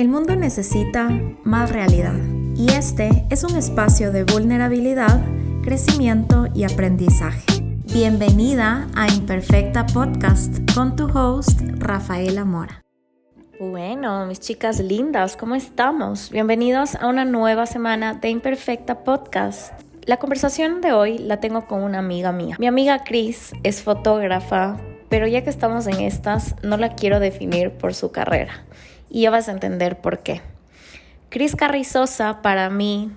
El mundo necesita más realidad y este es un espacio de vulnerabilidad, crecimiento y aprendizaje. Bienvenida a Imperfecta Podcast con tu host Rafaela Mora. Bueno, mis chicas lindas, ¿cómo estamos? Bienvenidos a una nueva semana de Imperfecta Podcast. La conversación de hoy la tengo con una amiga mía. Mi amiga Chris es fotógrafa, pero ya que estamos en estas, no la quiero definir por su carrera y ya vas a entender por qué. Cris Carrizosa para mí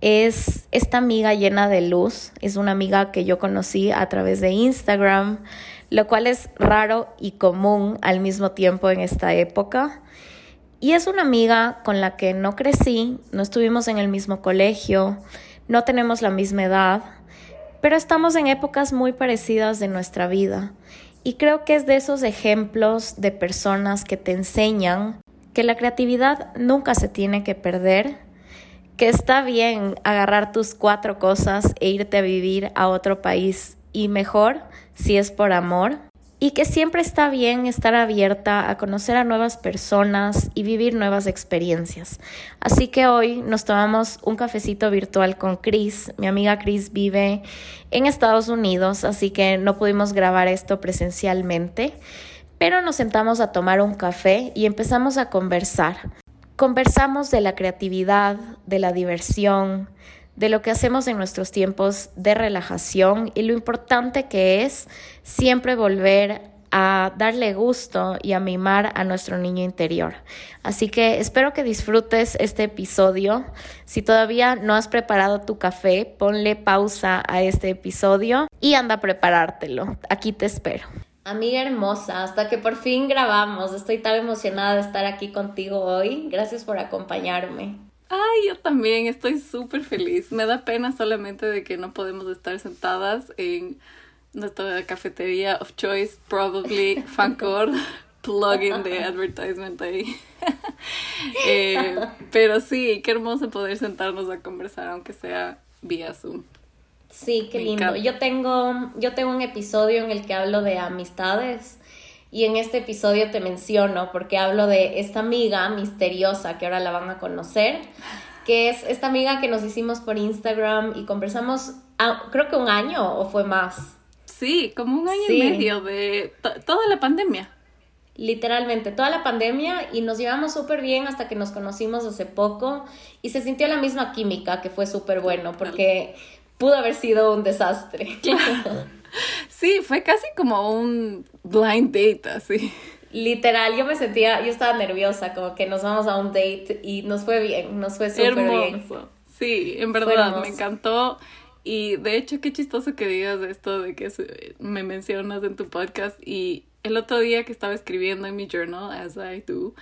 es esta amiga llena de luz, es una amiga que yo conocí a través de Instagram, lo cual es raro y común al mismo tiempo en esta época. Y es una amiga con la que no crecí, no estuvimos en el mismo colegio, no tenemos la misma edad, pero estamos en épocas muy parecidas de nuestra vida. Y creo que es de esos ejemplos de personas que te enseñan que la creatividad nunca se tiene que perder, que está bien agarrar tus cuatro cosas e irte a vivir a otro país y mejor si es por amor, y que siempre está bien estar abierta a conocer a nuevas personas y vivir nuevas experiencias. Así que hoy nos tomamos un cafecito virtual con Chris. Mi amiga Chris vive en Estados Unidos, así que no pudimos grabar esto presencialmente, pero nos sentamos a tomar un café y empezamos a conversar. Conversamos de la creatividad, de la diversión, de lo que hacemos en nuestros tiempos de relajación y lo importante que es siempre volver a darle gusto y a mimar a nuestro niño interior. Así que espero que disfrutes este episodio. Si todavía no has preparado tu café, ponle pausa a este episodio y anda a preparártelo. Aquí te espero. Amiga hermosa, hasta que por fin grabamos. Estoy tan emocionada de estar aquí contigo hoy. Gracias por acompañarme. Ay, yo también estoy súper feliz. Me da pena solamente de que no podemos estar sentadas en nuestra cafetería of choice, probably Fancore, plugin de advertisement ahí. Eh, pero sí, qué hermoso poder sentarnos a conversar, aunque sea vía Zoom. Sí, qué lindo. Yo tengo, yo tengo un episodio en el que hablo de amistades y en este episodio te menciono porque hablo de esta amiga misteriosa que ahora la van a conocer, que es esta amiga que nos hicimos por Instagram y conversamos, creo que un año o fue más. Sí, como un año y medio de toda la pandemia. Literalmente, toda la pandemia y nos llevamos súper bien hasta que nos conocimos hace poco y se sintió la misma química que fue súper bueno porque pudo haber sido un desastre. Sí, fue casi como un blind date, así. Literal, yo me sentía, yo estaba nerviosa, como que nos vamos a un date y nos fue bien, nos fue súper bien. Sí, en verdad, me encantó. Y de hecho, qué chistoso que digas esto de que me mencionas en tu podcast. Y el otro día que estaba escribiendo en mi journal, as I do,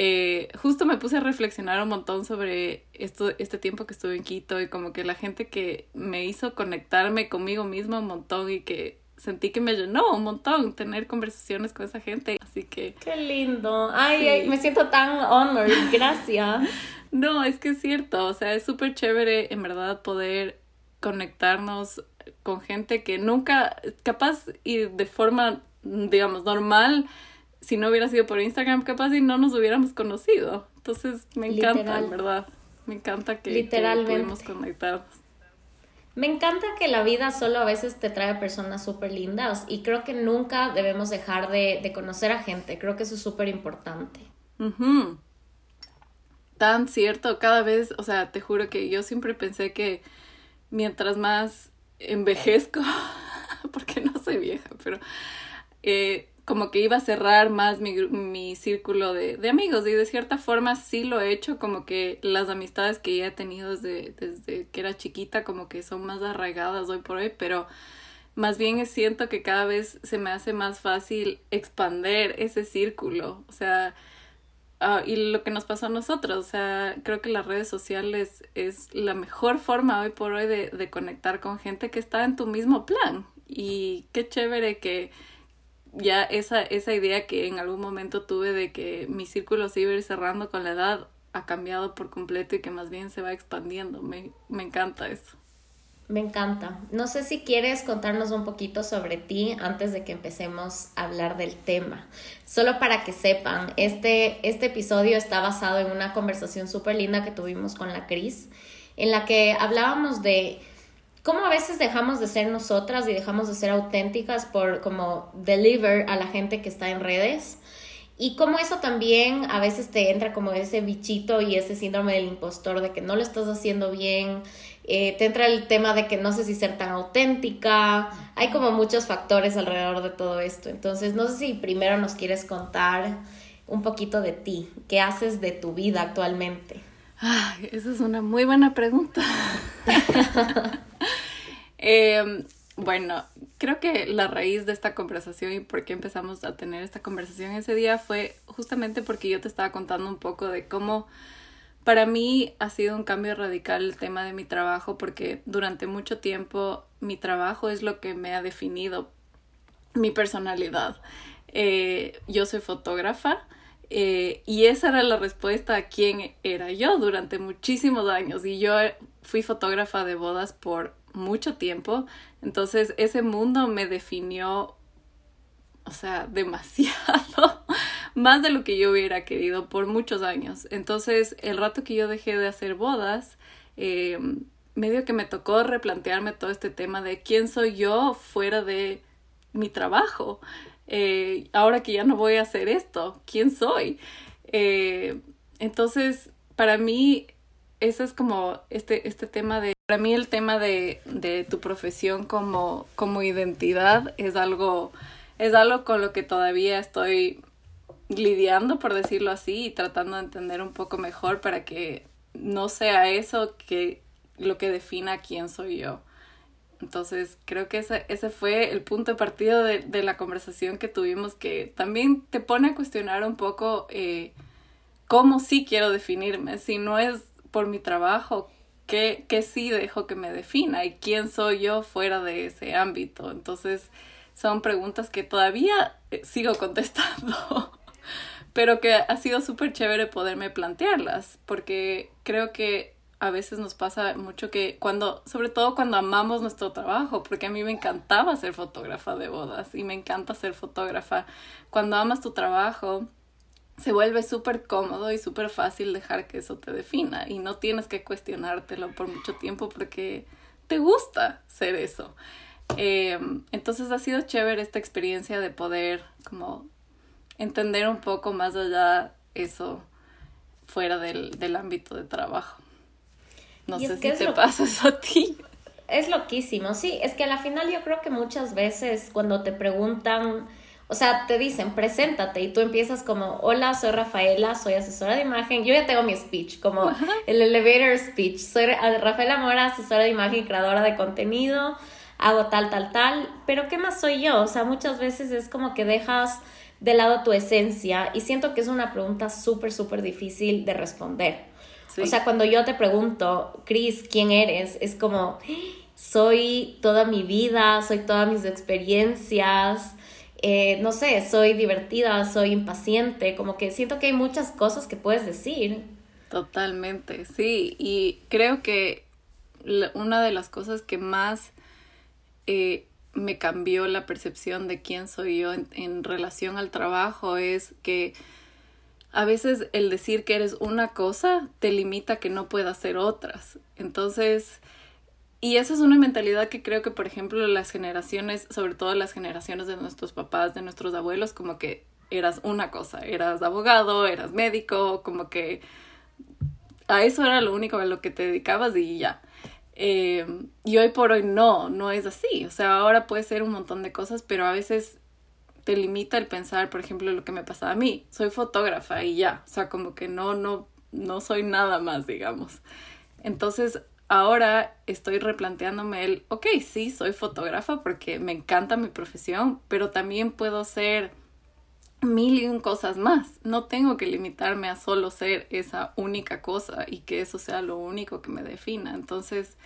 eh, justo me puse a reflexionar un montón sobre esto, este tiempo que estuve en Quito y como que la gente que me hizo conectarme conmigo misma un montón y que sentí que me llenó un montón tener conversaciones con esa gente. Así que... Qué lindo. Ay, me siento tan honored. Gracias. no, es que es cierto. O sea, es súper chévere en verdad poder conectarnos con gente que nunca, capaz y de forma, digamos, normal, si no hubiera sido por Instagram, capaz y no nos hubiéramos conocido. Entonces, me encanta, en verdad. Me encanta que, Literalmente. conectarnos. Me encanta que la vida solo a veces te trae personas súper lindas y creo que nunca debemos dejar de, conocer a gente. Creo que eso es súper importante. Tan cierto, cada vez, o sea, te juro que yo siempre pensé que mientras más envejezco, porque no soy vieja, pero eh, como que iba a cerrar más mi, mi círculo de, de, amigos y de cierta forma sí lo he hecho, como que las amistades que ya he tenido desde, desde que era chiquita como que son más arraigadas hoy por hoy, pero más bien siento que cada vez se me hace más fácil expander ese círculo, o sea, uh, y lo que nos pasó a nosotros, o sea, creo que las redes sociales es la mejor forma hoy por hoy de, de conectar con gente que está en tu mismo plan y qué chévere que ya esa, esa idea que en algún momento tuve de que mi círculo se iba a ir cerrando con la edad ha cambiado por completo y que más bien se va expandiendo. Me, me encanta eso. Me encanta. No sé si quieres contarnos un poquito sobre ti antes de que empecemos a hablar del tema. Solo para que sepan, este, este episodio está basado en una conversación súper linda que tuvimos con la Cris, en la que hablábamos de cómo a veces dejamos de ser nosotras y dejamos de ser auténticas por como deliver a la gente que está en redes. Y cómo eso también a veces te entra como ese bichito y ese síndrome del impostor de que no lo estás haciendo bien, eh, te entra el tema de que no sé si ser tan auténtica, hay como muchos factores alrededor de todo esto. Entonces, no sé si primero nos quieres contar un poquito de ti, qué haces de tu vida actualmente. Ay, esa es una muy buena pregunta. Em, bueno, creo que la raíz de esta conversación y por qué empezamos a tener esta conversación ese día fue justamente porque yo te estaba contando un poco de cómo para mí ha sido un cambio radical el tema de mi trabajo porque durante mucho tiempo mi trabajo es lo que me ha definido mi personalidad. Eh, yo soy fotógrafa eh, y esa era la respuesta a quién era yo durante muchísimos años y yo fui fotógrafa de bodas por mucho tiempo. Entonces ese mundo me definió, o sea, demasiado más de lo que yo hubiera querido por muchos años. Entonces, el rato que yo dejé de hacer bodas, eh, medio que me tocó replantearme todo este tema de quién soy yo fuera de mi trabajo. Eh, ahora que ya no voy a hacer esto, ¿quién soy? Eh, entonces, para mí, ese es como este, este tema de, para mí el tema de, de tu profesión como, como identidad es algo, es algo con lo que todavía estoy lidiando, por decirlo así, y tratando de entender un poco mejor para que no sea eso que lo que defina quién soy yo. Entonces, creo que ese, ese fue el punto de partida de, de, la conversación que tuvimos, que también te pone a cuestionar un poco eh, cómo sí quiero definirme, si no es por mi trabajo, ¿qué, qué sí dejo que me defina y quién soy yo fuera de ese ámbito. Entonces, son preguntas que todavía eh, sigo contestando. pero que ha sido súper chévere poderme plantearlas, porque creo que a veces nos pasa mucho que cuando, sobre todo cuando amamos nuestro trabajo, porque a mí me encantaba ser fotógrafa de bodas y me encanta ser fotógrafa, cuando amas tu trabajo, se vuelve súper cómodo y súper fácil dejar que eso te defina y no tienes que cuestionártelo por mucho tiempo porque te gusta ser eso. Eh, entonces ha sido chévere esta experiencia de poder como entender un poco más allá eso fuera del, del ámbito de trabajo. No sé si te pasa eso a ti. Es loquísimo, sí, es que a la final yo creo que muchas veces cuando te preguntan, o sea, te dicen, preséntate y tú empiezas como, hola, soy Rafaela, soy asesora de imagen, yo ya tengo mi speech, como el elevator speech, soy Rafaela Mora, asesora de imagen y creadora de contenido, hago tal, tal, tal, pero ¿qué más soy yo? O sea, muchas veces es como que dejas de lado tu esencia y siento que es una pregunta súper, súper difícil de responder. O sea, cuando yo te pregunto, Cris, ¿quién eres? Es como, soy toda mi vida, soy todas mis experiencias, eh, no sé, soy divertida, soy impaciente, como que siento que hay muchas cosas que puedes decir. Totalmente, sí, y creo que una de las cosas que más eh, me cambió la percepción de quién soy yo en, relación al trabajo es que a veces el decir que eres una cosa te limita a que no puedas ser otras. Entonces, y esa es una mentalidad que creo que, por ejemplo, las generaciones, sobre todo las generaciones de nuestros papás, de nuestros abuelos, como que eras una cosa, eras abogado, eras médico, como que a eso era lo único a lo que te dedicabas y ya. Eh, y hoy por hoy no, no es así. O sea, ahora puede ser un montón de cosas, pero a veces te limita el pensar, por ejemplo, lo que me pasaba a mí. Soy fotógrafa y ya. O sea, como que no, no, no soy nada más, digamos. Entonces, ahora estoy replanteándome el, ok, sí, soy fotógrafa porque me encanta mi profesión, pero también puedo ser mil y un cosas más. No tengo que limitarme a solo ser esa única cosa y que eso sea lo único que me defina. Entonces,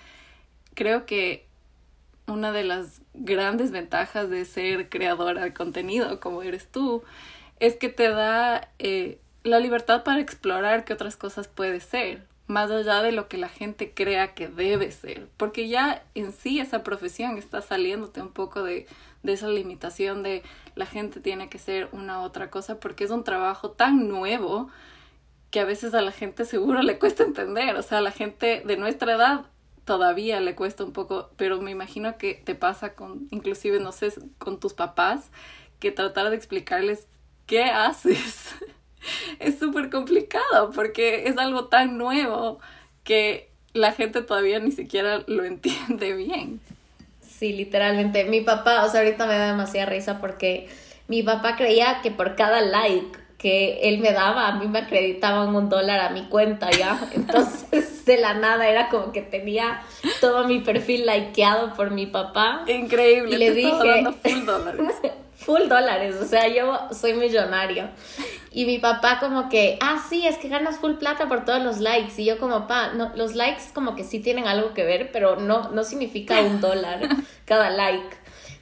creo que una de las grandes ventajas de ser creadora de contenido como eres tú es que te da eh, la libertad para explorar qué otras cosas puede ser, más allá de lo que la gente crea que debe ser, porque ya en sí esa profesión está saliéndote un poco de, de esa limitación de la gente tiene que ser una otra cosa, porque es un trabajo tan nuevo que a veces a la gente seguro le cuesta entender, o sea, la gente de nuestra edad todavía le cuesta un poco, pero me imagino que te pasa con, inclusive, no sé, con tus papás, que tratar de explicarles qué haces es súper complicado porque es algo tan nuevo que la gente todavía ni siquiera lo entiende bien. Sí, literalmente. Mi papá, o sea, ahorita me da demasiada risa porque mi papá creía que por cada like que él me daba, a mí me acreditaban un dólar a mi cuenta ya. Entonces, de la nada era como que tenía todo mi perfil likeado por mi papá. Increíble, y le te dije, dando full dólares. full dólares, o sea, yo soy millonario. Y mi papá como que, ah, sí, es que ganas full plata por todos los likes. Y yo como, pa, no, los likes como que sí tienen algo que ver, pero no, no significa un dólar cada like.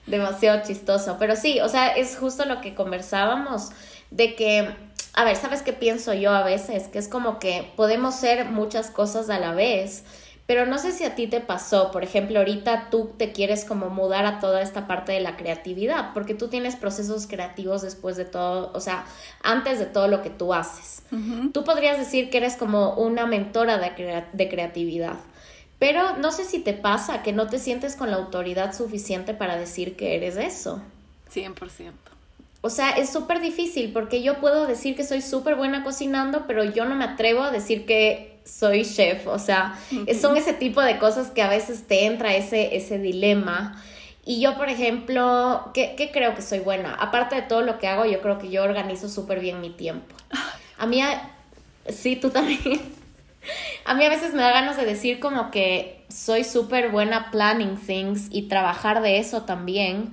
Demasiado chistoso. Pero sí, o sea, es justo lo que conversábamos de que, a ver, ¿sabes qué pienso yo a veces? Que es como que podemos ser muchas cosas a la vez pero no sé si a ti te pasó, por ejemplo, ahorita tú te quieres como mudar a toda esta parte de la creatividad, porque tú tienes procesos creativos después de todo, o sea, antes de todo lo que tú haces. Tú podrías decir que eres como una mentora de, de creatividad, pero no sé si te pasa que no te sientes con la autoridad suficiente para decir que eres eso. 100%. O sea, es súper difícil porque yo puedo decir que soy súper buena cocinando, pero yo no me atrevo a decir que soy chef, o sea, son ese tipo de cosas que a veces te entra ese, ese dilema. Y yo, por ejemplo, ¿qué, creo que soy buena? Aparte de todo lo que hago, yo creo que yo organizo súper bien mi tiempo. A mí, sí, tú también. A mí a veces me da ganas de decir como que soy súper buena planning things y trabajar de eso también,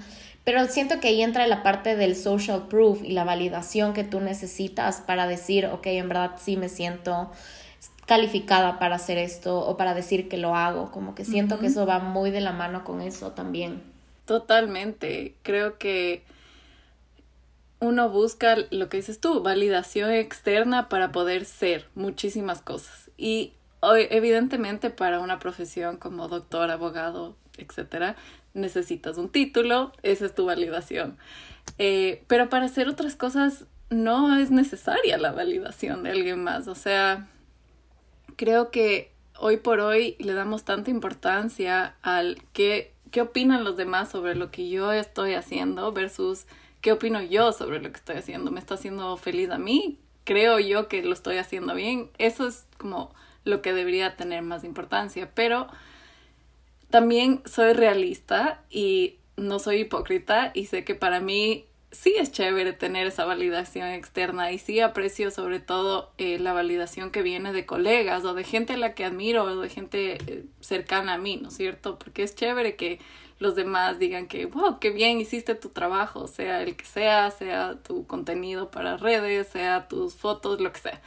pero siento que ahí entra la parte del social proof y la validación que tú necesitas para decir, ok, en verdad sí me siento calificada para hacer esto o para decir que lo hago, como que siento que eso va muy de la mano con eso también. Totalmente, creo que uno busca lo que dices tú, validación externa para poder ser muchísimas cosas. Y evidentemente para una profesión como doctor, abogado, etcétera, necesitas un título, esa es tu validación. Eh, pero para hacer otras cosas no es necesaria la validación de alguien más. O sea, creo que hoy por hoy le damos tanta importancia al qué, qué opinan los demás sobre lo que yo estoy haciendo versus qué opino yo sobre lo que estoy haciendo. ¿Me está haciendo feliz a mí? ¿Creo yo que lo estoy haciendo bien? Eso es como lo que debería tener más importancia. Pero también soy realista y no soy hipócrita y sé que para mí sí es chévere tener esa validación externa y sí aprecio sobre todo eh, la validación que viene de colegas o de gente a la que admiro o de gente eh, cercana a mí, ¿no es cierto? Porque es chévere que los demás digan que, wow, qué bien hiciste tu trabajo, sea el que sea, sea tu contenido para redes, sea tus fotos, lo que sea.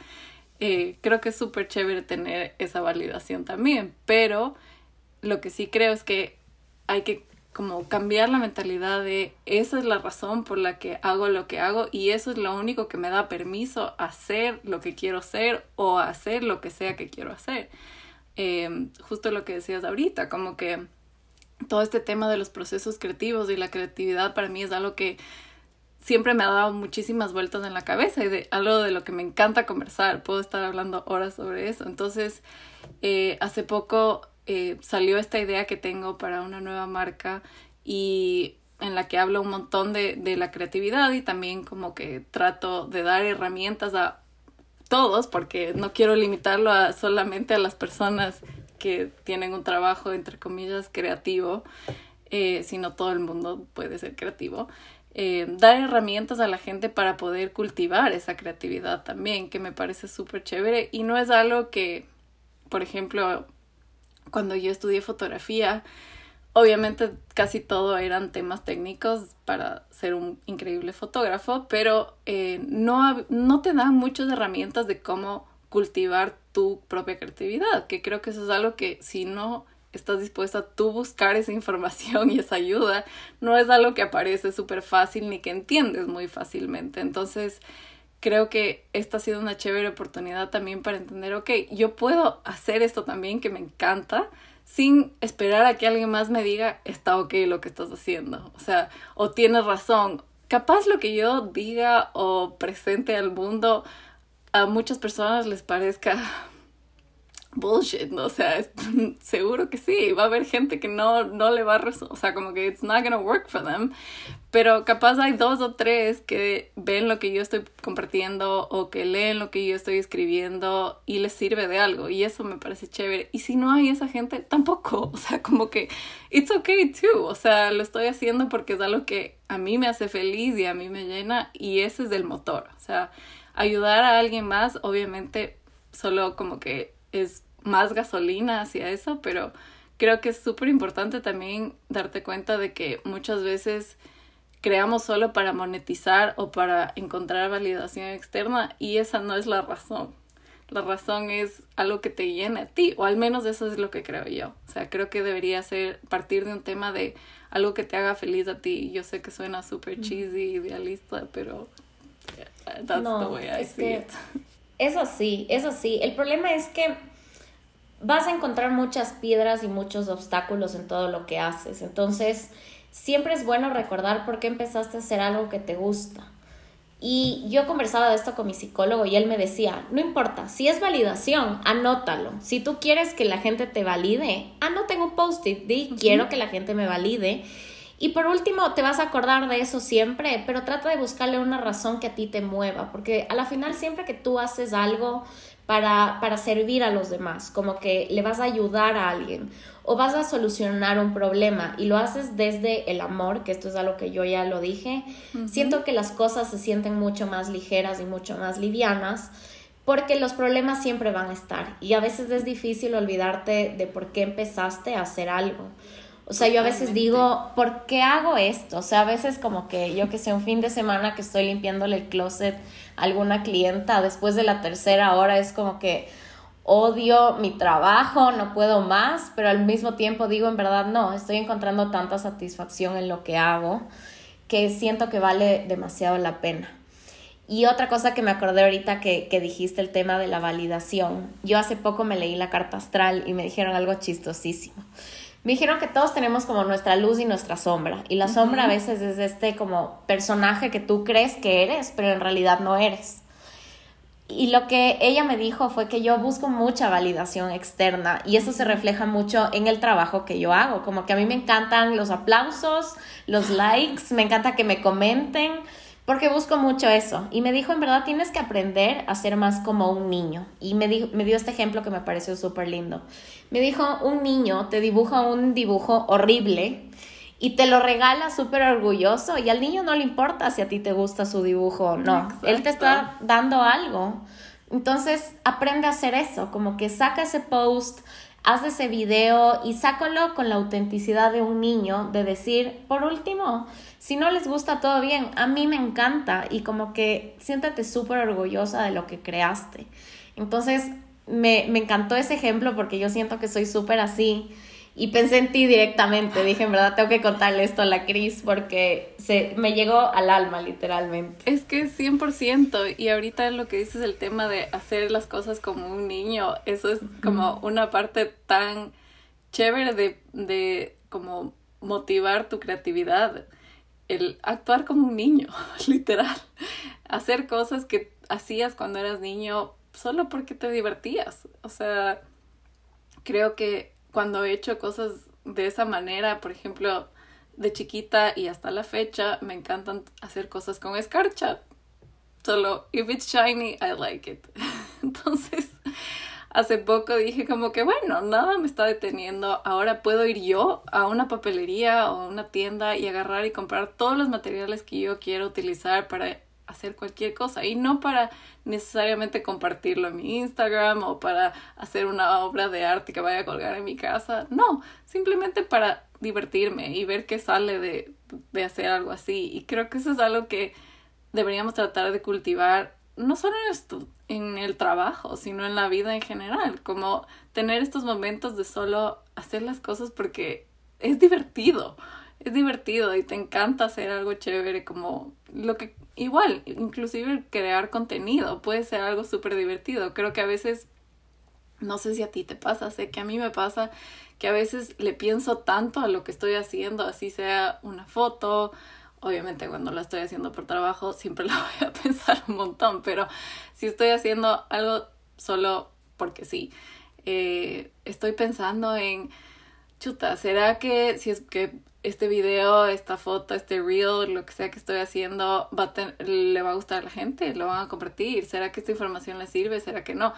Eh, creo que es súper chévere tener esa validación también, pero lo que sí creo es que hay que como cambiar la mentalidad de esa es la razón por la que hago lo que hago y eso es lo único que me da permiso a hacer lo que quiero hacer o hacer lo que sea que quiero hacer. Em, justo lo que decías ahorita, como que todo este tema de los procesos creativos y la creatividad para mí es algo que siempre me ha dado muchísimas vueltas en la cabeza y de algo de lo que me encanta conversar. Puedo estar hablando horas sobre eso. Entonces, eh, hace poco eh, salió esta idea que tengo para una nueva marca y en la que hablo un montón de, de la creatividad y también como que trato de dar herramientas a todos porque no quiero limitarlo a solamente a las personas que tienen un trabajo entre comillas creativo, eh, sino todo el mundo puede ser creativo. Eh, dar herramientas a la gente para poder cultivar esa creatividad también, que me parece súper chévere y no es algo que, por ejemplo, cuando yo estudié fotografía, obviamente casi todo eran temas técnicos para ser un increíble fotógrafo, pero eh, no, no te dan muchas herramientas de cómo cultivar tu propia creatividad, que creo que eso es algo que si no estás dispuesta a buscar esa información y esa ayuda, no es algo que aparece súper fácil ni que entiendes muy fácilmente. Entonces, creo que esta ha sido una chévere oportunidad también para entender, ok, yo puedo hacer esto también que me encanta sin esperar a que alguien más me diga, está ok lo que estás haciendo, o sea, o tienes razón. Capaz lo que yo diga o presente al mundo a muchas personas les parezca bullshit. O sea, seguro que sí, va a haber gente que no, no le va a, o sea, como que it's not gonna work for them, pero capaz hay dos o tres que ven lo que yo estoy compartiendo o que leen lo que yo estoy escribiendo y les sirve de algo y eso me parece chévere. Y si no hay esa gente, tampoco, o sea, como que it's okay too, o sea, lo estoy haciendo porque es algo que a mí me hace feliz y a mí me llena y ese es el motor, o sea, ayudar a alguien más, obviamente, solo como que es más gasolina hacia eso, pero creo que es súper importante también darte cuenta de que muchas veces creamos solo para monetizar o para encontrar validación externa y esa no es la razón. La razón es algo que te llena a ti, o al menos eso es lo que creo yo. O sea, creo que debería ser partir de un tema de algo que te haga feliz a ti. Yo sé que suena súper cheesy, idealista, pero that's no, the way I see it. Eso sí, eso sí. El problema es que vas a encontrar muchas piedras y muchos obstáculos en todo lo que haces. Entonces, siempre es bueno recordar por qué empezaste a hacer algo que te gusta. Y yo conversaba de esto con mi psicólogo y él me decía, no importa, si es validación, anótalo. Si tú quieres que la gente te valide, anota en un post-it, di, quiero que la gente me valide. Y por último, te vas a acordar de eso siempre, pero trata de buscarle una razón que a ti te mueva, porque a la final siempre que tú haces algo para, para servir a los demás, como que le vas a ayudar a alguien o vas a solucionar un problema y lo haces desde el amor, que esto es algo que yo ya lo dije, siento que las cosas se sienten mucho más ligeras y mucho más livianas porque los problemas siempre van a estar y a veces es difícil olvidarte de por qué empezaste a hacer algo. O sea, yo a veces digo, ¿por qué hago esto? O sea, a veces como que yo que sé, un fin de semana que estoy limpiándole el closet alguna clienta, después de la tercera hora es como que odio mi trabajo, no puedo más, pero al mismo tiempo digo, en verdad, no, estoy encontrando tanta satisfacción en lo que hago que siento que vale demasiado la pena. Y otra cosa que me acordé ahorita que, que, dijiste, el tema de la validación. Yo hace poco me leí la carta astral y me dijeron algo chistosísimo. Me dijeron que todos tenemos como nuestra luz y nuestra sombra. Y la sombra a veces es este como personaje que tú crees que eres, pero en realidad no eres. Y lo que ella me dijo fue que yo busco mucha validación externa y eso se refleja mucho en el trabajo que yo hago. Como que a mí me encantan los aplausos, los likes, me encanta que me comenten porque busco mucho eso. Y me dijo, en verdad, tienes que aprender a ser más como un niño. Y me, dijo, me dio este ejemplo que me pareció súper lindo. Me dijo, un niño te dibuja un dibujo horrible y te lo regala súper orgulloso y al niño no le importa si a ti te gusta su dibujo o no. Él te está dando algo. Entonces, aprende a hacer eso, como que saca ese post, haz ese video y sácalo con la autenticidad de un niño, de decir, por último, si no les gusta todo bien, a mí me encanta y como que siéntate súper orgullosa de lo que creaste. Entonces, me, me encantó ese ejemplo porque yo siento que soy súper así y pensé en ti directamente. Dije, en verdad, tengo que contarle esto a la Cris porque se, me llegó al alma, literalmente. Es que 100%. Y ahorita lo que dices, el tema de hacer las cosas como un niño, eso es como una parte tan chévere de, de como motivar tu creatividad el actuar como un niño, literal. Hacer cosas que hacías cuando eras niño solo porque te divertías. O sea, creo que cuando he hecho cosas de esa manera, por ejemplo, de chiquita y hasta la fecha, me encantan hacer cosas con escarcha. Solo, if it's shiny, I like it. Entonces, hace poco dije como que bueno, nada me está deteniendo, ahora puedo ir yo a una papelería o una tienda y agarrar y comprar todos los materiales que yo quiero utilizar para hacer cualquier cosa. Y no para necesariamente compartirlo en mi Instagram o para hacer una obra de arte que vaya a colgar en mi casa, no, simplemente para divertirme y ver qué sale de, de hacer algo así. Y creo que eso es algo que deberíamos tratar de cultivar no solo en, esto, en el trabajo, sino en la vida en general, como tener estos momentos de solo hacer las cosas porque es divertido, es divertido y te encanta hacer algo chévere, como lo que igual, inclusive crear contenido puede ser algo súper divertido. Creo que a veces, no sé si a ti te pasa, sé que a mí me pasa que a veces le pienso tanto a lo que estoy haciendo, así sea una foto, obviamente cuando la estoy haciendo por trabajo siempre la voy a pensar un montón, pero si estoy haciendo algo solo porque sí, eh, estoy pensando en, chuta, ¿será que si es que este video, esta foto, este reel, lo que sea que estoy haciendo, va le va a gustar a la gente? ¿Lo van a compartir? ¿Será que esta información le sirve? ¿Será que no?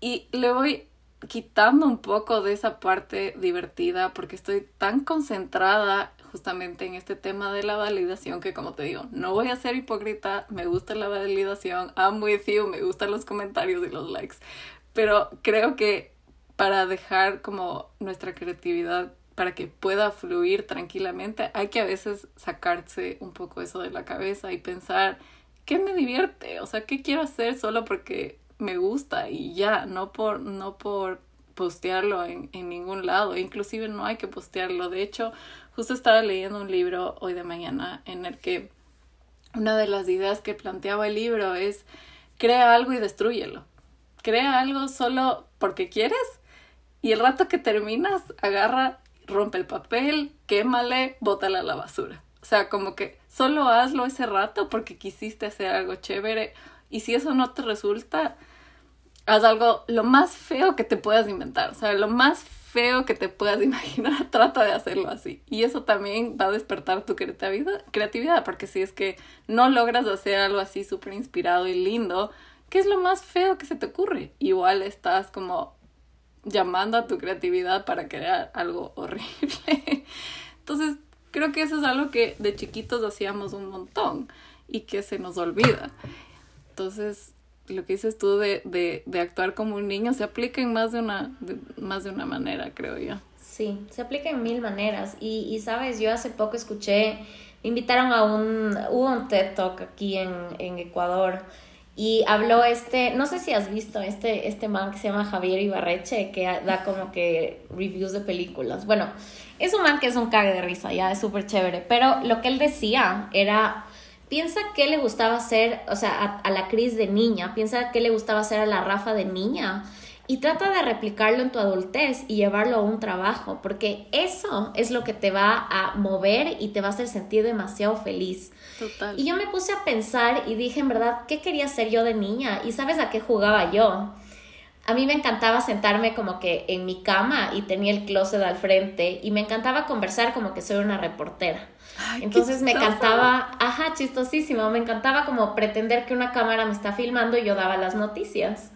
Y le voy quitando un poco de esa parte divertida porque estoy tan concentrada justamente en este tema de la validación que como te digo, no voy a ser hipócrita, me gusta la validación, I'm with you, me gustan los comentarios y los likes, pero creo que para dejar como nuestra creatividad para que pueda fluir tranquilamente, hay que a veces sacarse un poco eso de la cabeza y pensar, ¿qué me divierte? O sea, ¿qué quiero hacer solo porque me gusta y ya, no por, no por postearlo en, en ningún lado, inclusive no hay que postearlo. De hecho, justo estaba leyendo un libro hoy de mañana en el que una de las ideas que planteaba el libro es crea algo y destruyelo. Crea algo solo porque quieres y el rato que terminas agarra, rompe el papel, quémale, bótala a la basura. O sea, como que solo hazlo ese rato porque quisiste hacer algo chévere y si eso no te resulta, haz algo lo más feo que te puedas inventar, o sea, lo más feo que te puedas imaginar, trata de hacerlo así. Y eso también va a despertar tu creatividad porque si es que no logras hacer algo así súper inspirado y lindo, ¿qué es lo más feo que se te ocurre? Igual estás como llamando a tu creatividad para crear algo horrible. Entonces, creo que eso es algo que de chiquitos hacíamos un montón y que se nos olvida. Entonces, lo que dices tú de, de, de actuar como un niño se aplica en más de una, más de una manera, creo yo. Sí, se aplica en mil maneras. Y, y sabes, yo hace poco escuché, me invitaron a un, hubo un TED Talk aquí en, en Ecuador y habló este, no sé si has visto este, este man que se llama Javier Ibarreche, que da como que reviews de películas. Bueno, es un man que es un cague de risa, ya es súper chévere, pero lo que él decía era piensa qué le gustaba hacer, o sea, a, la Cris de niña, piensa qué le gustaba hacer a la Rafa de niña y trata de replicarlo en tu adultez y llevarlo a un trabajo, porque eso es lo que te va a mover y te va a hacer sentir demasiado feliz. Total. Y yo me puse a pensar y dije, en verdad, ¿qué quería ser yo de niña? ¿Y sabes a qué jugaba yo? A mí me encantaba sentarme como que en mi cama y tenía el closet al frente y me encantaba conversar como que soy una reportera. Entonces me encantaba, ajá, chistosísimo, me encantaba como pretender que una cámara me está filmando y yo daba las noticias.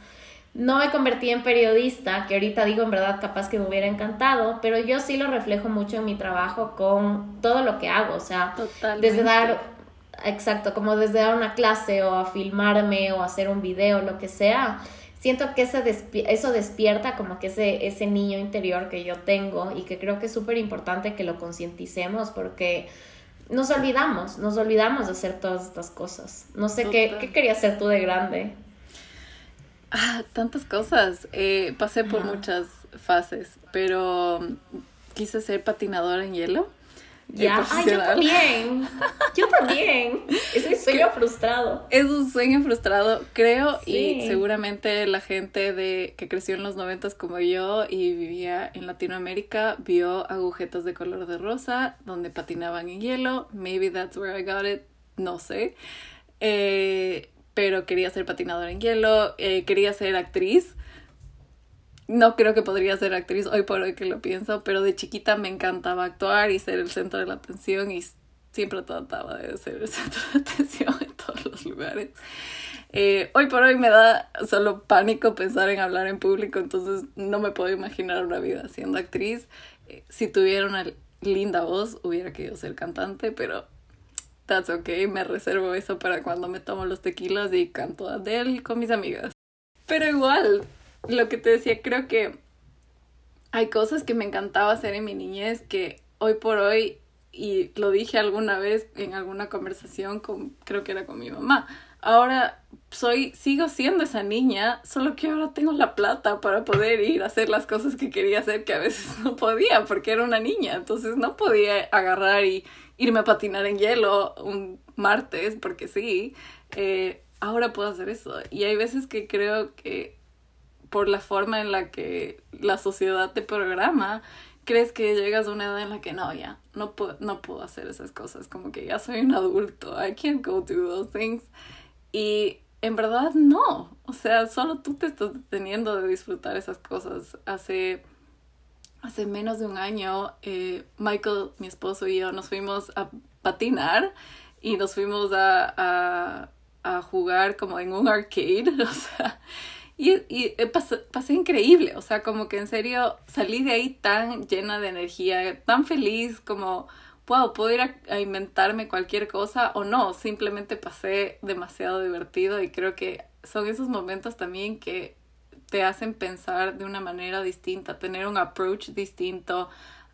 No me convertí en periodista, que ahorita digo en verdad capaz que me hubiera encantado, pero yo sí lo reflejo mucho en mi trabajo con todo lo que hago, o sea, desde dar, exacto, como desde dar una clase o a filmarme o hacer un video, lo que sea siento que eso despierta como que ese, ese niño interior que yo tengo y que creo que es súper importante que lo concienticemos porque nos olvidamos, nos olvidamos de hacer todas estas cosas. No sé, ¿qué, ¿qué querías hacer tú de grande? Ah, tantas cosas. Eh, pasé por muchas fases, pero quise ser patinadora en hielo. Ya, Ay, yo también. Yo también. Es un sueño frustrado. Es un sueño frustrado, creo, y seguramente la gente de que creció en los noventas como yo y vivía en Latinoamérica vio agujetas de color de rosa donde patinaban en hielo. Maybe that's where I got it. No sé. Eh, pero quería ser patinadora en hielo. Eh, quería ser actriz no creo que podría ser actriz hoy por hoy que lo pienso, pero de chiquita me encantaba actuar y ser el centro de la atención y siempre trataba de ser el centro de atención en todos los lugares. Eh, hoy por hoy me da solo pánico pensar en hablar en público, entonces no me puedo imaginar una vida siendo actriz. Eh, si tuviera una linda voz, hubiera querido ser cantante, pero that's okay, me reservo eso para cuando me tomo los tequilas y canto Adele con mis amigas. Pero igual, lo que te decía, creo que hay cosas que me encantaba hacer en mi niñez que hoy por hoy, y lo dije alguna vez en alguna conversación con, creo que era con mi mamá, ahora soy, sigo siendo esa niña, solo que ahora tengo la plata para poder ir a hacer las cosas que quería hacer que a veces no podía porque era una niña, entonces no podía agarrar y irme a patinar en hielo un martes, porque sí, eh, ahora puedo hacer eso. Y hay veces que creo que por la forma en la que la sociedad te programa, crees que llegas a una edad en la que no, ya, no puedo, no puedo hacer esas cosas, como que ya soy un adulto, I can't go do those things. Y en verdad no, o sea, solo tú te estás deteniendo de disfrutar esas cosas. Hace, hace menos de un año, eh, Michael, mi esposo y yo nos fuimos a patinar y nos fuimos a, a, a jugar como en un arcade, o sea, y, y eh, pasé, pasé, increíble, o sea, como que en serio salí de ahí tan llena de energía, tan feliz, como, wow, puedo ir a, a, inventarme cualquier cosa o no, simplemente pasé demasiado divertido y creo que son esos momentos también que te hacen pensar de una manera distinta, tener un approach distinto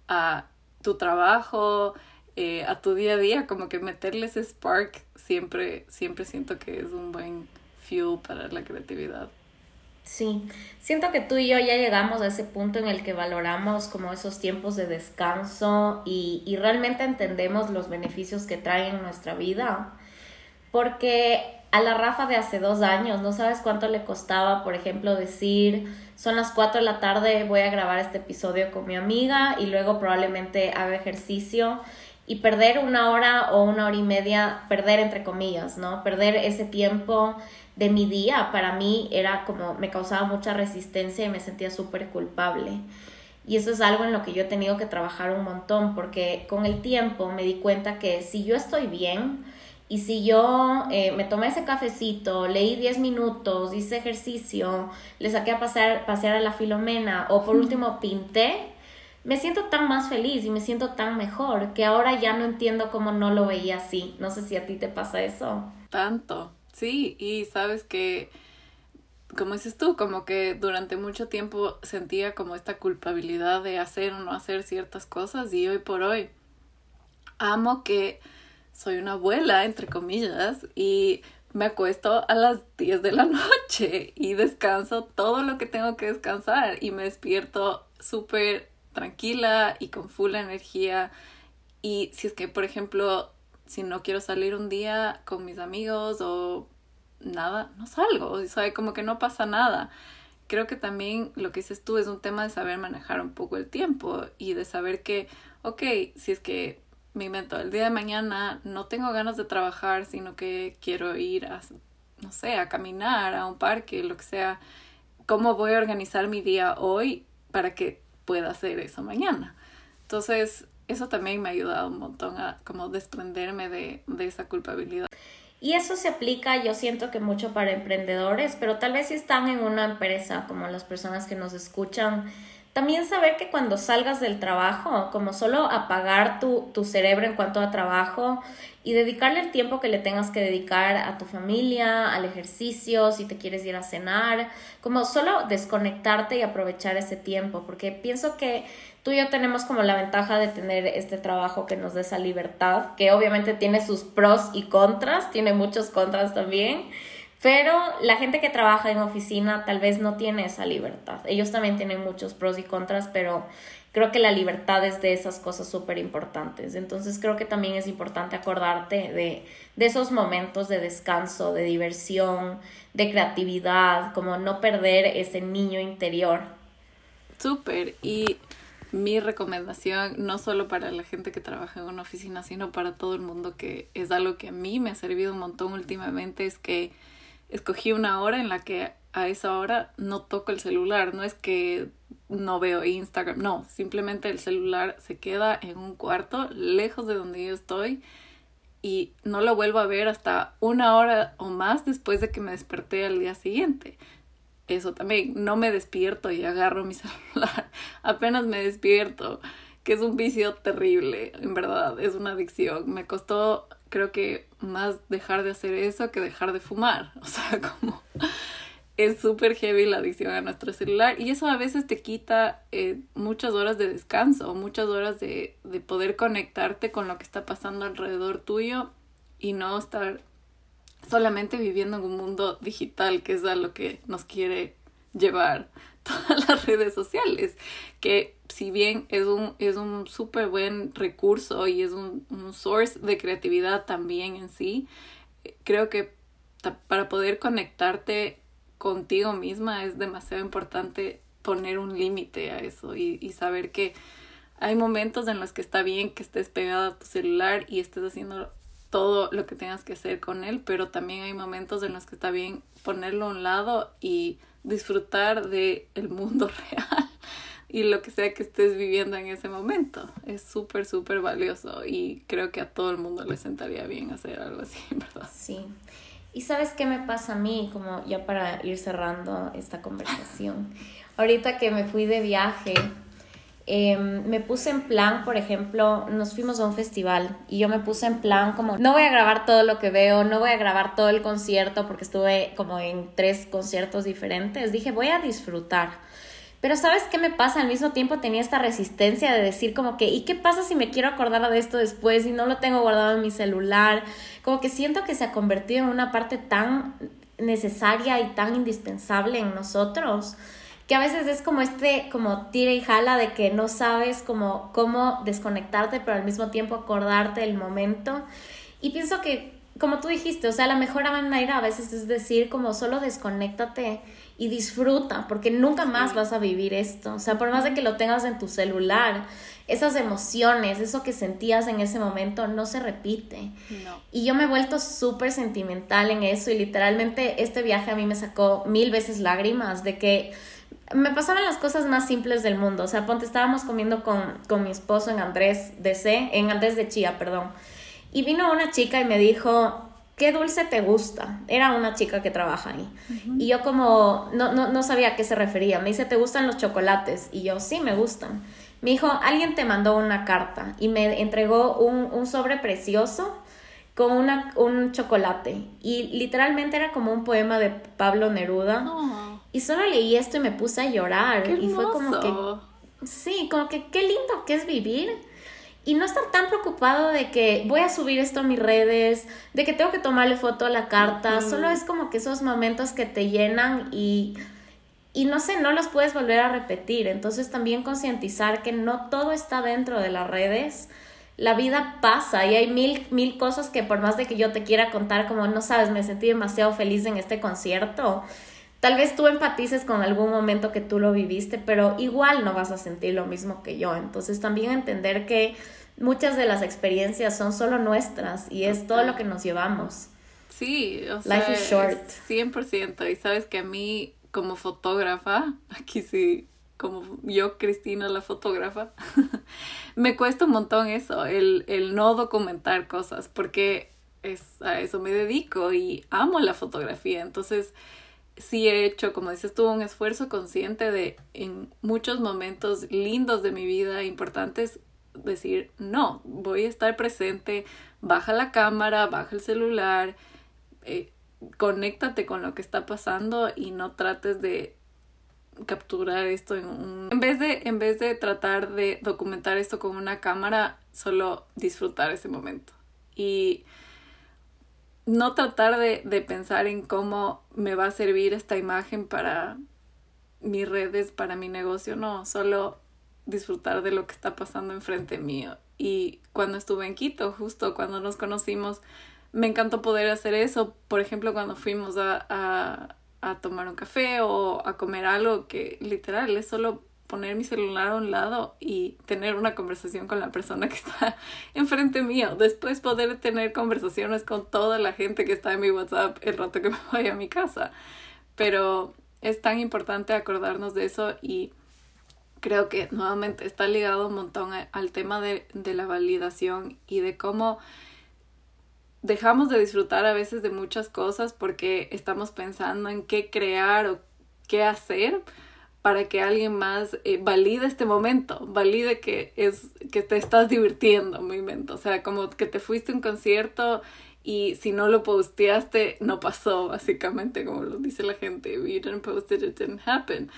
a tu trabajo, eh, a tu día a día, como que meterle ese spark siempre, siempre siento que es un buen fuel para la creatividad. Sí, siento que tú y yo ya llegamos a ese punto en el que valoramos como esos tiempos de descanso y, y realmente entendemos los beneficios que traen en nuestra vida. Porque a la Rafa de hace dos años, no sabes cuánto le costaba, por ejemplo, decir, son las 4 de la tarde, voy a grabar este episodio con mi amiga y luego probablemente haga ejercicio y perder una hora o una hora y media, perder entre comillas, ¿no? Perder ese tiempo de mi día para mí era como, me causaba mucha resistencia y me sentía súper culpable. Y eso es algo en lo que yo he tenido que trabajar un montón, porque con el tiempo me di cuenta que si yo estoy bien y si yo eh, me tomé ese cafecito, leí 10 minutos, hice ejercicio, le saqué a pasear, pasear a la filomena o por último pinté, me siento tan más feliz y me siento tan mejor que ahora ya no entiendo cómo no lo veía así. No sé si a ti te pasa eso. Tanto. Sí, y sabes que, como dices tú, como que durante mucho tiempo sentía como esta culpabilidad de hacer o no hacer ciertas cosas y hoy por hoy amo que soy una abuela, entre comillas, y me acuesto a las 10 de la noche y descanso todo lo que tengo que descansar y me despierto súper tranquila y con full energía. Y si es que, por ejemplo, si no quiero salir un día con mis amigos o nada, no salgo, o sea, como que no pasa nada. Creo que también lo que dices tú es un tema de saber manejar un poco el tiempo y de saber que, ok, si es que me invento el día de mañana no tengo ganas de trabajar, sino que quiero ir a, no sé, a caminar, a un parque, lo que sea, ¿cómo voy a organizar mi día hoy para que pueda hacer eso mañana? Entonces, eso también me ha ayudado un montón a como desprenderme de, de esa culpabilidad. Y eso se aplica, yo siento que mucho para emprendedores, pero tal vez si están en una empresa, como las personas que nos escuchan, también saber que cuando salgas del trabajo, como solo apagar tu, tu cerebro en cuanto a trabajo y dedicarle el tiempo que le tengas que dedicar a tu familia, al ejercicio, si te quieres ir a cenar, como solo desconectarte y aprovechar ese tiempo, porque pienso que tú y yo tenemos como la ventaja de tener este trabajo que nos dé esa libertad, que obviamente tiene sus pros y contras, tiene muchos contras también, pero la gente que trabaja en oficina tal vez no tiene esa libertad. Ellos también tienen muchos pros y contras, pero creo que la libertad es de esas cosas súper importantes. Entonces creo que también es importante acordarte de, de esos momentos de descanso, de diversión, de creatividad, como no perder ese niño interior. Súper. Y mi recomendación, no solo para la gente que trabaja en una oficina, sino para todo el mundo, que es algo que a mí me ha servido un montón últimamente, es que escogí una hora en la que a esa hora no toco el celular. No es que no veo Instagram, no, simplemente el celular se queda en un cuarto lejos de donde yo estoy y no lo vuelvo a ver hasta una hora o más después de que me desperté al día siguiente eso también, no me despierto y agarro mi celular, apenas me despierto, que es un vicio terrible, en verdad, es una adicción. Me costó, creo que, más dejar de hacer eso que dejar de fumar, o sea, como es súper heavy la adicción a nuestro celular y eso a veces te quita eh, muchas horas de descanso, muchas horas de, de poder conectarte con lo que está pasando alrededor tuyo y no estar solamente viviendo en un mundo digital, que es a lo que nos quiere llevar todas las redes sociales, que si bien es un, es un súper buen recurso y es un, un source de creatividad también en sí, creo que para poder conectarte contigo misma es demasiado importante poner un límite a eso y, y saber que hay momentos en los que está bien que estés pegada a tu celular y estés haciendo todo lo que tengas que hacer con él, pero también hay momentos en los que está bien ponerlo a un lado y disfrutar de el mundo real y lo que sea que estés viviendo en ese momento. Es súper, súper valioso y creo que a todo el mundo le sentaría bien hacer algo así, ¿verdad? Sí. ¿Y sabes qué me pasa a mí? Como ya para ir cerrando esta conversación. Ahorita que me fui de viaje, Em, me puse en plan, por ejemplo, nos fuimos a un festival y yo me puse en plan como, no voy a grabar todo lo que veo, no voy a grabar todo el concierto porque estuve como en tres conciertos diferentes. Dije, voy a disfrutar. Pero ¿sabes qué me pasa? Al mismo tiempo tenía esta resistencia de decir como que, ¿y qué pasa si me quiero acordar de esto después y no lo tengo guardado en mi celular? Como que siento que se ha convertido en una parte tan necesaria y tan indispensable en nosotros que a veces es como este, como tira y jala de que no sabes como cómo desconectarte, pero al mismo tiempo acordarte del momento. Y pienso que, como tú dijiste, o sea, la mejor manera a veces es decir como solo desconéctate y disfruta, porque nunca más vas a vivir esto. O sea, por más de que lo tengas en tu celular, esas emociones, eso que sentías en ese momento no se repite. Y yo me he vuelto súper sentimental en eso y literalmente este viaje a mí me sacó mil veces lágrimas de que me pasaban las cosas más simples del mundo. O sea, ponte, estábamos comiendo con, con mi esposo en Andrés de C, en Andrés de Chía, perdón. Y vino una chica y me dijo, ¿qué dulce te gusta? Era una chica que trabaja ahí. Y yo como no, no, no sabía a qué se refería. Me dice, ¿te gustan los chocolates? Y yo, sí, me gustan. Me dijo, alguien te mandó una carta y me entregó un, un sobre precioso con una, un chocolate. Y literalmente era como un poema de Pablo Neruda. Y solo leí esto y me puse a llorar. y fue como que. Sí, como que qué lindo que es vivir. Y no estar tan preocupado de que voy a subir esto a mis redes, de que tengo que tomarle foto a la carta. Solo es como que esos momentos que te llenan y. Y no sé, no los puedes volver a repetir. Entonces también concientizar que no todo está dentro de las redes la vida pasa y hay mil, mil cosas que por más de que yo te quiera contar, como no sabes, me sentí demasiado feliz en este concierto. Tal vez tú empatices con algún momento que tú lo viviste, pero igual no vas a sentir lo mismo que yo. Entonces también entender que muchas de las experiencias son solo nuestras y es todo lo que nos llevamos. Sí, o sea, Life is short. 100%. Y sabes que a mí como fotógrafa, aquí sí como yo, Cristina, la fotógrafa, me cuesta un montón eso, el, el no documentar cosas, porque es, a eso me dedico y amo la fotografía. Entonces, sí he hecho, como dices tú, un esfuerzo consciente de en muchos momentos lindos de mi vida, importantes, decir, no, voy a estar presente, baja la cámara, baja el celular, eh, conéctate con lo que está pasando y no trates de capturar esto en un... En vez de, en vez de tratar de documentar esto con una cámara, solo disfrutar ese momento. Y no tratar de, de pensar en cómo me va a servir esta imagen para mis redes, para mi negocio, no, solo disfrutar de lo que está pasando enfrente mío. Y cuando estuve en Quito, justo cuando nos conocimos, me encantó poder hacer eso. Por ejemplo, cuando fuimos a a tomar un café o a comer algo que literal es solo poner mi celular a un lado y tener una conversación con la persona que está enfrente mío. Después poder tener conversaciones con toda la gente que está en mi WhatsApp el rato que me vaya a mi casa. Pero es tan importante acordarnos de eso y creo que nuevamente está ligado un montón al tema de, de la validación y de cómo dejamos de disfrutar a veces de muchas cosas porque estamos pensando en qué crear o qué hacer para que alguien más eh, valide este momento, valide que es que te estás divirtiendo, mi mente. O sea, como que te fuiste a un concierto y si no lo posteaste, no pasó, básicamente, como lo dice la gente. You didn't post it, it didn't happen.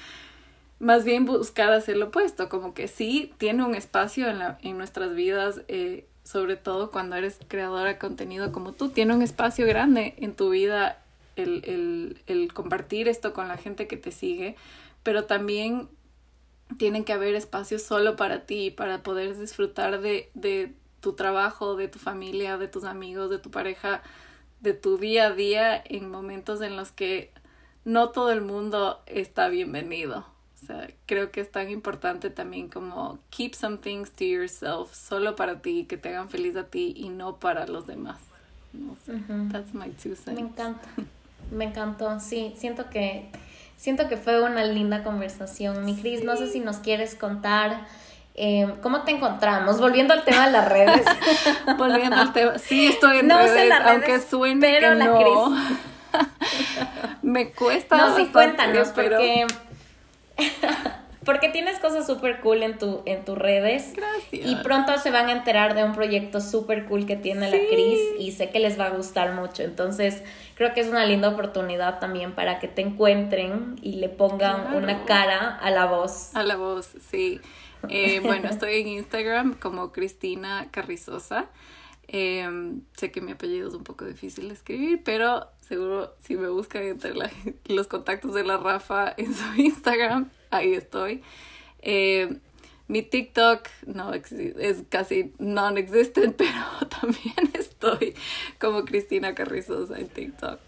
Más bien buscar hacer lo opuesto, como que sí tiene un espacio en, la, en nuestras vidas eh, sobre todo cuando eres creadora de contenido como tú, tiene un espacio grande en tu vida el, el, el compartir esto con la gente que te sigue, pero también tienen que haber espacios solo para ti, para poder disfrutar de, de tu trabajo, de tu familia, de tus amigos, de tu pareja, de tu día a día en momentos en los que no todo el mundo está bienvenido. O sea, creo que es tan importante también como keep some things to yourself, solo para ti, que te hagan feliz a ti y no para los demás. No sé, that's my two cents. Me encanta, me encantó, sí, siento que, siento que fue una linda conversación. Mi Cris, no sé si nos quieres contar eh, ¿Cómo te encontramos? Volviendo al tema de las redes. Volviendo al tema. Sí, estoy en redes, aunque suene pero que la no. Me cuesta. No, sí, cuéntanos, pero... porque. porque tienes cosas súper cool en, tu, en tus redes. Gracias. Y pronto se van a enterar de un proyecto súper cool que tiene la Cris y sé que les va a gustar mucho. Entonces, creo que es una linda oportunidad también para que te encuentren y le pongan una cara a la voz. A la voz, sí. Eh, bueno, estoy en Instagram como Cristina Carrizosa. Em, sé que mi apellido es un poco difícil de escribir, pero seguro si me buscan entre los contactos de la Rafa en su Instagram, ahí estoy. Em, mi TikTok no es casi non-existent, pero también estoy como Cristina Carrizosa en TikTok.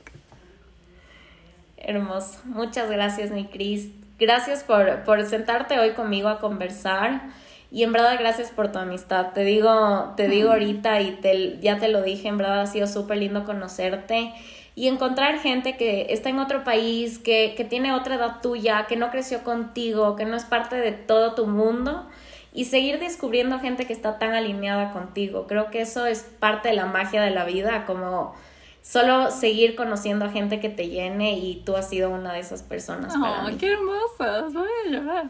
Hermoso. Muchas gracias, mi Cris. Gracias por, por sentarte hoy conmigo a conversar. Y en verdad, gracias por tu amistad. Te digo, te digo ahorita y te, ya te lo dije, en verdad ha sido súper lindo conocerte y encontrar gente que está en otro país, que, que tiene otra edad tuya, que no creció contigo, que no es parte de todo tu mundo y seguir descubriendo gente que está tan alineada contigo. Creo que eso es parte de la magia de la vida, como solo seguir conociendo a gente que te llene y tú has sido una de esas personas. Oh, qué hermosas, voy a llorar.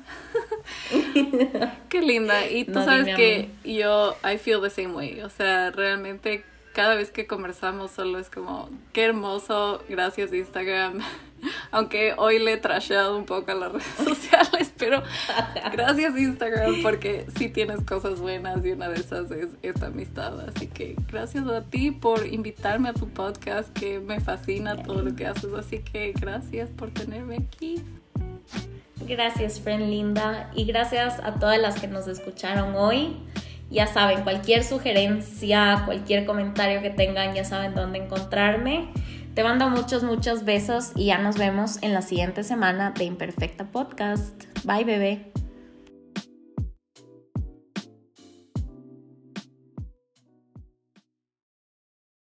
qué linda. Y tú sabes que yo, I feel the same way. O sea, realmente cada vez que conversamos solo es como, qué hermoso, gracias Instagram. Aunque hoy le he trasheado un poco a las redes sociales, pero gracias Instagram porque sí tienes cosas buenas y una de esas es esta amistad. Así que gracias a ti por invitarme a tu podcast que me fascina todo lo que haces. Así que gracias por tenerme aquí. Gracias, friend linda. Y gracias a todas las que nos escucharon hoy. Ya saben, cualquier sugerencia, cualquier comentario que tengan, ya saben dónde encontrarme. Te mando muchos, muchos besos y ya nos vemos en la siguiente semana de Imperfecta Podcast. Bye, bebé.